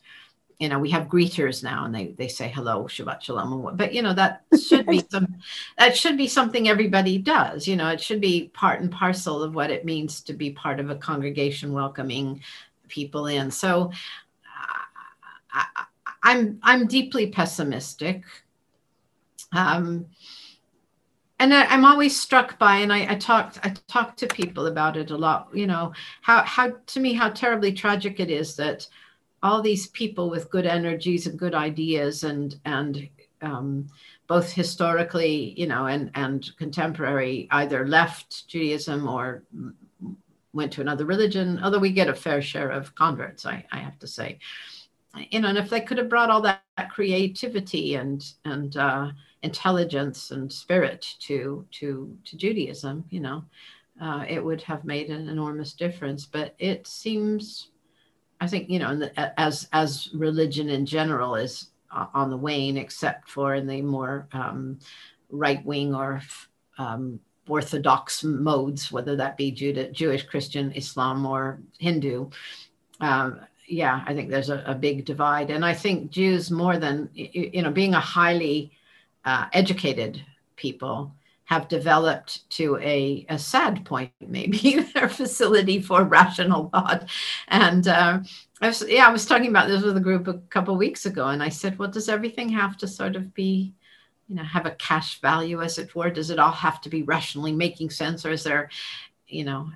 you know we have greeters now and they they say hello shabbat shalom but you know that should be some that should be something everybody does you know it should be part and parcel of what it means to be part of a congregation welcoming people in so I, i'm i'm deeply pessimistic um and I, am always struck by, and I, I talked, I talked to people about it a lot. You know, how, how to me, how terribly tragic it is that all these people with good energies and good ideas and and um, both historically you know and and contemporary either left judaism or went to another religion although we get a fair share of converts i, I have to say. You know and if they could have brought all that, that creativity and and uh, intelligence and spirit to to to judaism you know uh, it would have made an enormous difference. But it seems I think you know, as as religion in general is on the wane, except for in the more um, right wing or um, orthodox modes, whether that be Judah, Jewish, Christian, Islam, or Hindu. Um, yeah, I think there's a, a, big divide, and I think Jews more than you know, being a highly uh, educated people have developed to a, a sad point, maybe their facility for rational thought. And uh, I was, yeah, I was talking about this with a group a couple weeks ago, and I said, well, does everything have to sort of be, you know, have a cash value, as it were? Does it all have to be rationally making sense, or is there, you know,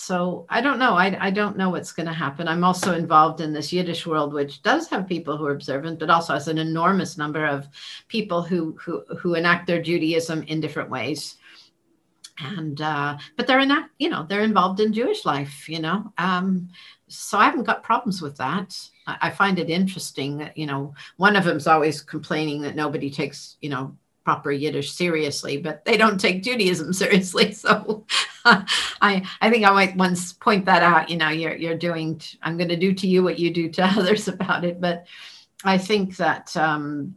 so I don't know. I, I don't know what's going to happen. I'm also involved in this Yiddish world, which does have people who are observant, but also has an enormous number of people who who who enact their Judaism in different ways. And uh, but they're in you know they're involved in Jewish life, you know. Um, so I haven't got problems with that. I, find it interesting that you know one of them's always complaining that nobody takes you know proper Yiddish seriously, but they don't take Judaism seriously. So I I think I might once point that out. You know, you're you're doing. I'm going to do to you what you do to others about it. But I think that um,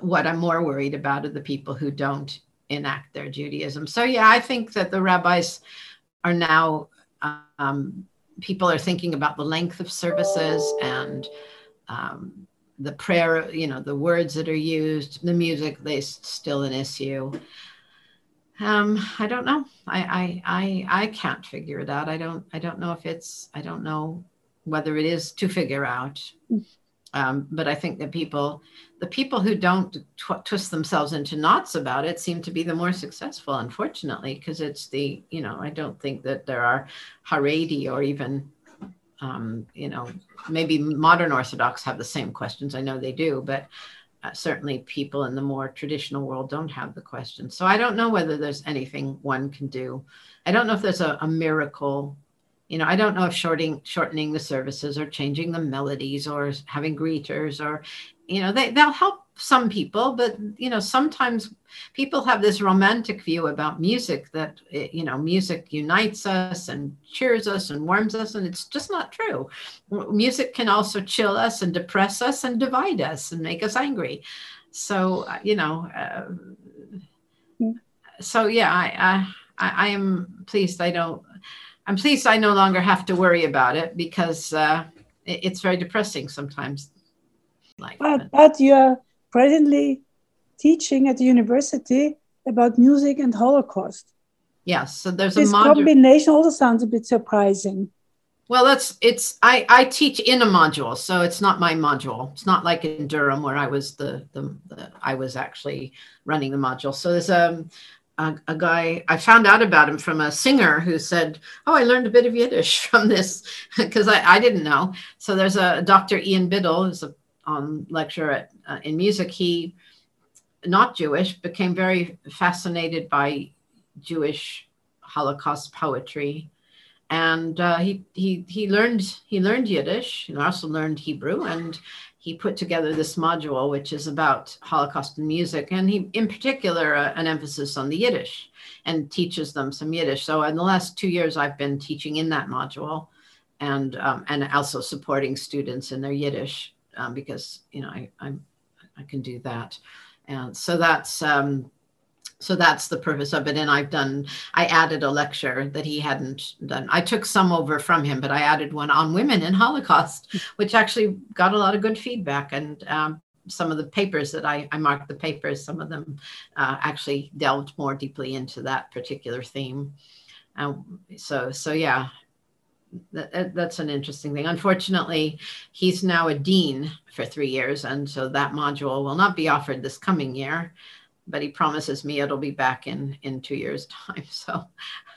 what I'm more worried about are the people who don't enact their Judaism. So yeah, I think that the rabbis are now. Um, people are thinking about the length of services and um, the prayer, you know, the words that are used, the music, they still an issue. Um, I don't know. I, I I I can't figure it out. I don't I don't know if it's I don't know whether it is to figure out. Um, but I think that people, the people who don't tw- twist themselves into knots about it, seem to be the more successful. Unfortunately, because it's the you know I don't think that there are Haredi or even um, you know, maybe modern Orthodox have the same questions. I know they do, but uh, certainly people in the more traditional world don't have the questions. So I don't know whether there's anything one can do. I don't know if there's a, a miracle. You know, I don't know if shorting, shortening the services or changing the melodies or having greeters or, you know, they, they'll help some people, but you know, sometimes people have this romantic view about music that eh, you know, music unites us and cheers us and warms us, and it's just not true. Music can also chill us and depress us and divide us and make us angry. So uh, you know, uh, so yeah, I, I I am pleased. I don't. I'm pleased I no longer have to worry about it because uh, it's very depressing sometimes. Like, but, but you're presently teaching at the university about music and Holocaust. Yes, so there's this a module. combination also sounds a bit surprising. Well, that's it's I I teach in a module, so it's not my module. It's not like in Durham where I was the the, the I was actually running the module. So there's um, a, a guy I found out about him from a singer who said, "Oh, I learned a bit of Yiddish from this because I, I didn't know." So there's a Dr. Ian Biddle, who's a um, lecture at, uh, in music, he, not Jewish, became very fascinated by Jewish Holocaust poetry, and uh, he he he learned he learned Yiddish. and also learned Hebrew, and he put together this module which is about Holocaust and music, and he in particular uh, an emphasis on the Yiddish, and teaches them some Yiddish. So in the last two years, I've been teaching in that module, and um, and also supporting students in their Yiddish um, because you know I I'm, I can do that, and so that's um, so that's the purpose of it. And I've done I added a lecture that he hadn't done. I took some over from him, but I added one on women in Holocaust, which actually got a lot of good feedback and. Um, some of the papers that I, I marked the papers, some of them uh, actually delved more deeply into that particular theme. Um, so, so yeah, that, that's an interesting thing. Unfortunately, he's now a dean for three years, and so that module will not be offered this coming year. But he promises me it'll be back in in two years' time. So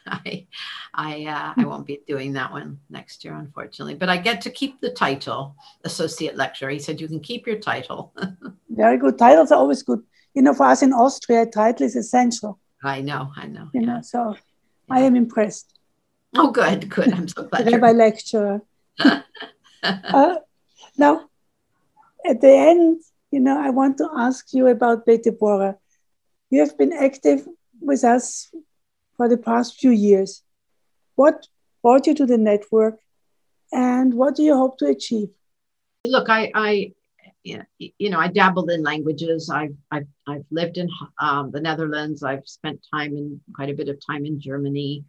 I I uh, I won't be doing that one next year, unfortunately. But I get to keep the title, associate lecturer. He said you can keep your title. Very good. Titles are always good. You know, for us in Austria, title is essential. I know, I know. You yeah. know, so yeah. I am impressed. Oh, good, good. I'm so glad. Rabbi lecturer. uh, now, at the end, you know, I want to ask you about Beit Deborah. You have been active with us for the past few years. What brought you to the network, and what do you hope to achieve? Look, I, I you know, I dabbled in languages. I've, I've, I've lived in um, the Netherlands. I've spent time in quite a bit of time in Germany.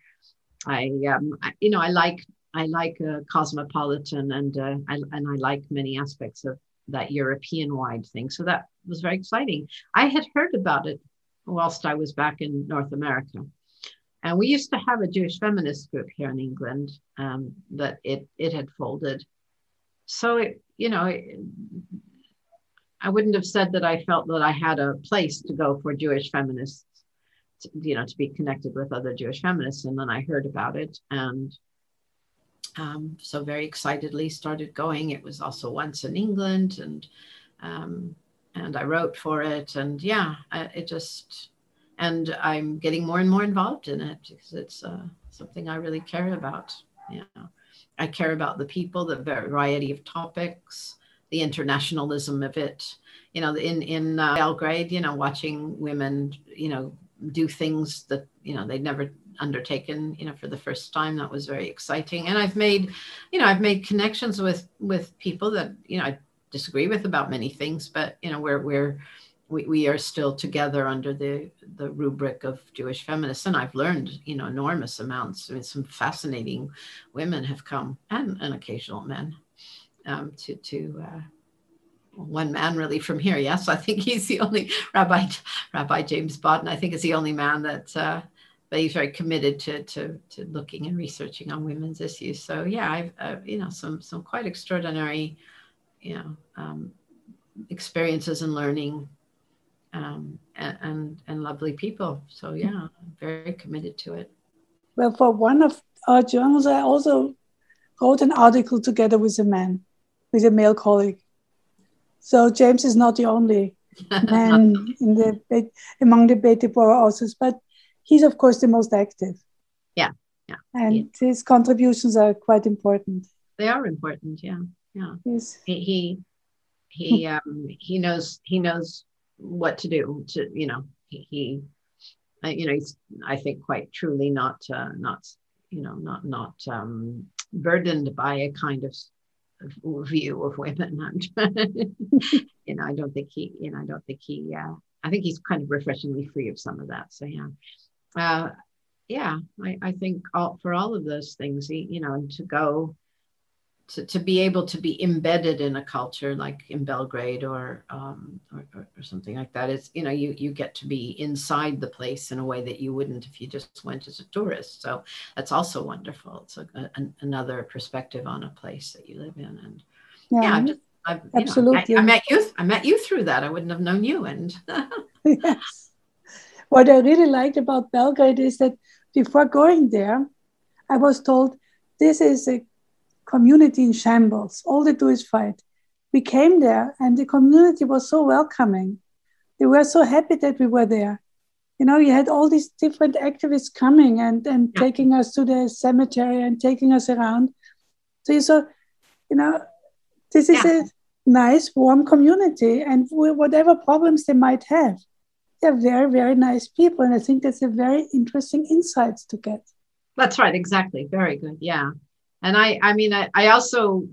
I, um, I, you know, I like I like uh, cosmopolitan and uh, I, and I like many aspects of that European wide thing. So that was very exciting. I had heard about it whilst I was back in North America. And we used to have a Jewish feminist group here in England, um, but it it had folded. So it, you know, it, I wouldn't have said that I felt that I had a place to go for Jewish feminists you know, to be connected with other Jewish feminists. And then I heard about it and um, so very excitedly started going. It was also once in England and um, and I wrote for it and yeah, it just and I'm getting more and more involved in it because it's uh, something I really care about. Yeah, I care about the people, the variety of topics, the internationalism of it. You know, in in uh, Belgrade, you know, watching women, you know, do things that you know they'd never undertaken you know for the first time that was very exciting and i've made you know i've made connections with with people that you know i disagree with about many things but you know we're we're we, we are still together under the the rubric of jewish feminists and i've learned you know enormous amounts i mean some fascinating women have come and, and occasional men um, to to uh, one man really from here. Yes, I think he's the only Rabbi Rabbi James Baaden. I think is the only man that, uh, but he's very committed to, to to looking and researching on women's issues. So yeah, I've uh, you know some some quite extraordinary, you know, um, experiences and learning, um, and, and and lovely people. So yeah, I'm very committed to it. Well, for one of our journals, I also wrote an article together with a man, with a male colleague so James is not the only man in the among the Beit Deborah authors, but he's of course the most active. Yeah, yeah. And yeah. his contributions are quite important. They are important. Yeah, yeah. He's, he he he, um, he knows he knows what to do. To you know he, he you know he's I think quite truly not uh, not you know not not um, burdened by a kind of view of women. you know, I don't think he, you know, I don't think he, uh, I think he's kind of refreshingly free of some of that. So yeah, uh, yeah, I, I think all, for all of those things, he, you know, and to go to, to be able to be embedded in a culture like in Belgrade or, um, or, or, something like that. It's, you know, you, you get to be inside the place in a way that you wouldn't if you just went as a tourist. So that's also wonderful. It's a, a, another perspective on a place that you live in. And yeah, yeah just, I've, absolutely. Know, I, I, met you. I met you through that. I wouldn't have known you. And yes, what I really liked about Belgrade is that before going there, I was told this is a community in shambles. All they do is fight. We came there and the community was so welcoming. They were so happy that we were there. You know, you had all these different activists coming and, and yeah. taking us to the cemetery and taking us around. So you saw, you know, this is yeah. a nice, warm community. And whatever problems they might have, they're very, very nice people. And I think that's a very interesting insights to get. That's right. Exactly. Very good. Yeah and i i mean i, I also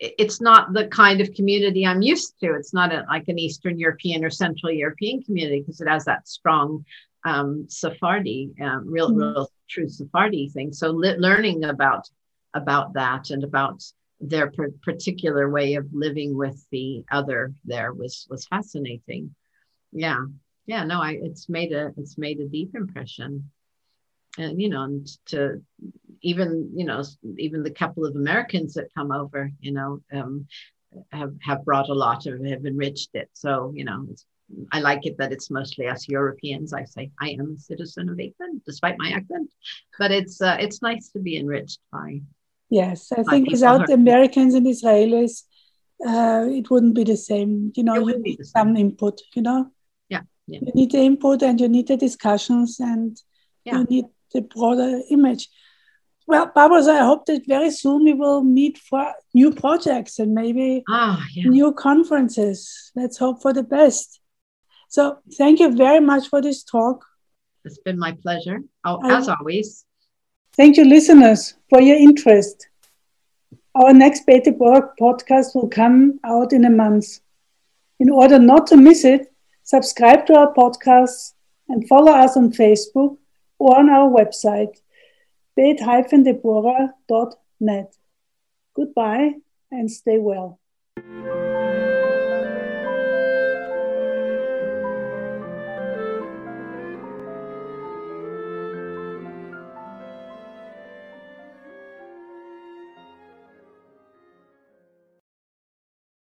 it's not the kind of community i'm used to. It's not a, like an eastern european or central european community because it has that strong um, sephardi um, real mm-hmm. real true sephardi thing. So li- learning about about that and about their per- particular way of living with the other there was was fascinating. Yeah. Yeah no i it's made a it's made a deep impression. And you know and to even you know even the couple of americans that come over you know um, have have brought a lot of have enriched it so you know I like it that it's mostly us Europeans. I say I am a citizen of England, despite my accent, but it's uh, it's nice to be enriched by. Yes, I think without Americans and Israelis, uh, it wouldn't be the same. You know, you need some input. You know, yeah, yeah, you need the input and you need the discussions and yeah. you need the broader image. Well, Barbara, I hope that very soon we will meet for new projects and maybe ah, yeah. new conferences. Let's hope for the best. So, thank you very much for this talk. It's been my pleasure, oh, as always. Thank you, listeners, for your interest. Our next Beit Deborah podcast will come out in a month. In order not to miss it, subscribe to our podcast and follow us on Facebook or on our website, beit-deborah.net. Goodbye and stay well.